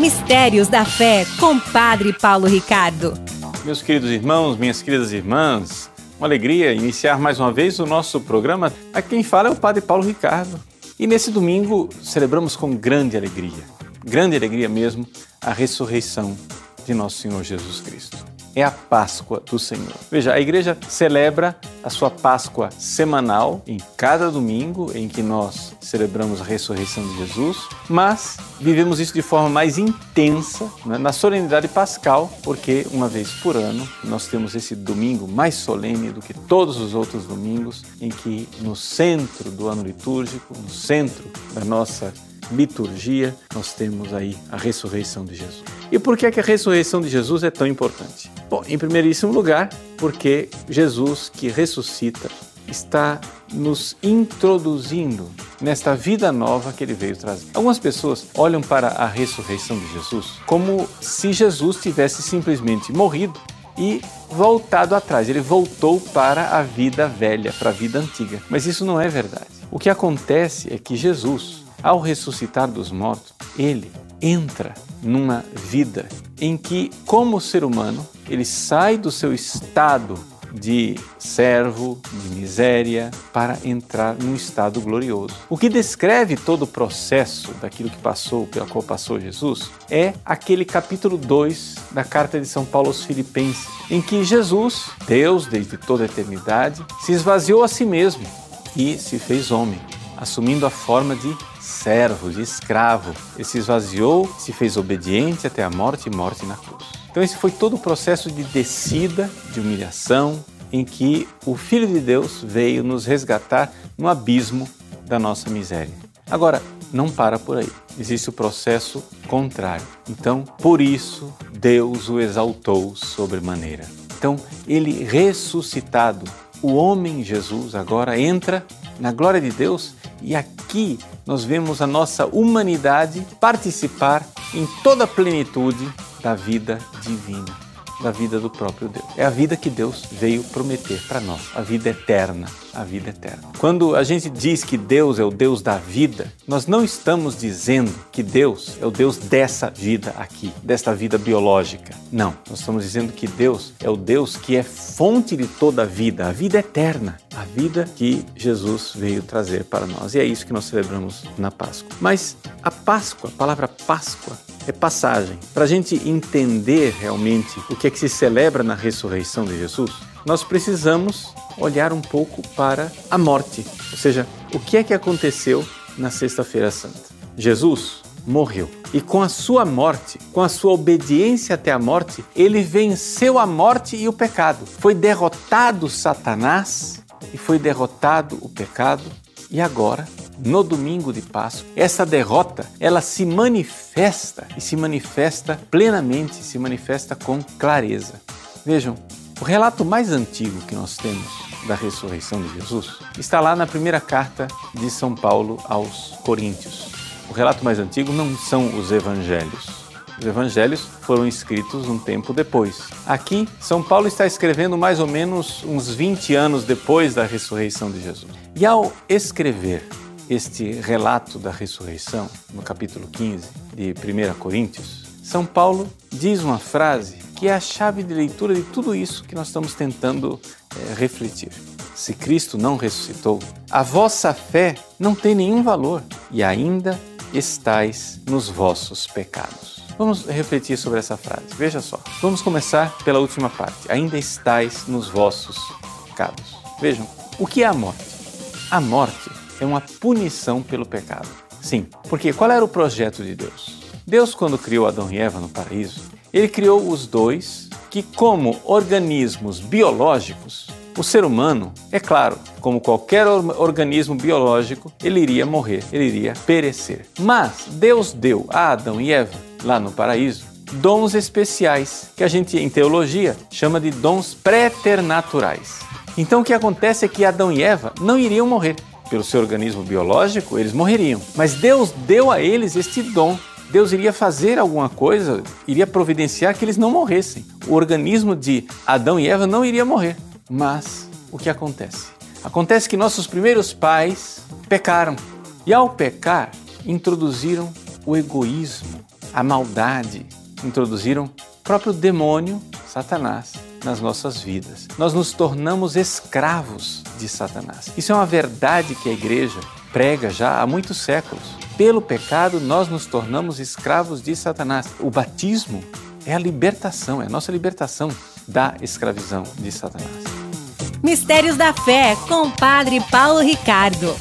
Mistérios da Fé, com Padre Paulo Ricardo. Meus queridos irmãos, minhas queridas irmãs, uma alegria iniciar mais uma vez o nosso programa. A quem fala é o Padre Paulo Ricardo. E nesse domingo celebramos com grande alegria, grande alegria mesmo, a ressurreição de nosso Senhor Jesus Cristo é a Páscoa do Senhor. Veja, a igreja celebra a sua Páscoa semanal em cada domingo em que nós celebramos a ressurreição de Jesus, mas vivemos isso de forma mais intensa né, na solenidade pascal, porque uma vez por ano nós temos esse domingo mais solene do que todos os outros domingos, em que no centro do ano litúrgico, no centro da nossa liturgia, nós temos aí a ressurreição de Jesus. E por que, é que a ressurreição de Jesus é tão importante? Bom, em primeiríssimo lugar, porque Jesus que ressuscita está nos introduzindo nesta vida nova que ele veio trazer. Algumas pessoas olham para a ressurreição de Jesus como se Jesus tivesse simplesmente morrido e voltado atrás. Ele voltou para a vida velha, para a vida antiga. Mas isso não é verdade. O que acontece é que Jesus ao ressuscitar dos mortos, ele entra numa vida em que, como ser humano, ele sai do seu estado de servo, de miséria, para entrar num estado glorioso. O que descreve todo o processo daquilo que passou, pela qual passou Jesus, é aquele capítulo 2 da carta de São Paulo aos Filipenses, em que Jesus, Deus desde toda a eternidade, se esvaziou a si mesmo e se fez homem, assumindo a forma de servo, de escravo. Ele se esvaziou, se fez obediente até a morte e morte na cruz. Então, esse foi todo o processo de descida, de humilhação, em que o Filho de Deus veio nos resgatar no abismo da nossa miséria. Agora, não para por aí. Existe o processo contrário. Então, por isso, Deus o exaltou sobremaneira. Então, ele ressuscitado, o homem Jesus agora entra na glória de Deus e aqui nós vemos a nossa humanidade participar em toda a plenitude da vida divina da vida do próprio Deus. É a vida que Deus veio prometer para nós, a vida eterna, a vida eterna. Quando a gente diz que Deus é o Deus da vida, nós não estamos dizendo que Deus é o Deus dessa vida aqui, desta vida biológica. Não, nós estamos dizendo que Deus é o Deus que é fonte de toda a vida, a vida eterna, a vida que Jesus veio trazer para nós. E é isso que nós celebramos na Páscoa. Mas a Páscoa, a palavra Páscoa, é passagem. Para a gente entender realmente o que é que se celebra na ressurreição de Jesus, nós precisamos olhar um pouco para a morte, ou seja, o que é que aconteceu na Sexta-feira Santa. Jesus morreu e com a sua morte, com a sua obediência até a morte, ele venceu a morte e o pecado. Foi derrotado Satanás e foi derrotado o pecado e agora no domingo de Páscoa, essa derrota, ela se manifesta e se manifesta plenamente, se manifesta com clareza. Vejam, o relato mais antigo que nós temos da ressurreição de Jesus está lá na primeira carta de São Paulo aos Coríntios. O relato mais antigo não são os evangelhos. Os evangelhos foram escritos um tempo depois. Aqui, São Paulo está escrevendo mais ou menos uns 20 anos depois da ressurreição de Jesus. E ao escrever este relato da ressurreição, no capítulo 15 de 1 Coríntios, São Paulo diz uma frase que é a chave de leitura de tudo isso que nós estamos tentando é, refletir. Se Cristo não ressuscitou, a vossa fé não tem nenhum valor e ainda estais nos vossos pecados. Vamos refletir sobre essa frase. Veja só. Vamos começar pela última parte. Ainda estais nos vossos pecados. Vejam, o que é a morte? A morte é uma punição pelo pecado. Sim, porque qual era o projeto de Deus? Deus, quando criou Adão e Eva no paraíso, ele criou os dois que, como organismos biológicos, o ser humano, é claro, como qualquer organismo biológico, ele iria morrer, ele iria perecer. Mas Deus deu a Adão e Eva, lá no paraíso, dons especiais, que a gente em teologia chama de dons preternaturais. Então o que acontece é que Adão e Eva não iriam morrer pelo seu organismo biológico, eles morreriam. Mas Deus deu a eles este dom. Deus iria fazer alguma coisa, iria providenciar que eles não morressem. O organismo de Adão e Eva não iria morrer. Mas o que acontece? Acontece que nossos primeiros pais pecaram. E ao pecar, introduziram o egoísmo, a maldade, introduziram o próprio demônio, Satanás, nas nossas vidas. Nós nos tornamos escravos de Satanás. Isso é uma verdade que a igreja prega já há muitos séculos. Pelo pecado, nós nos tornamos escravos de Satanás. O batismo é a libertação, é a nossa libertação da escravidão de Satanás. Mistérios da Fé, com Padre Paulo Ricardo.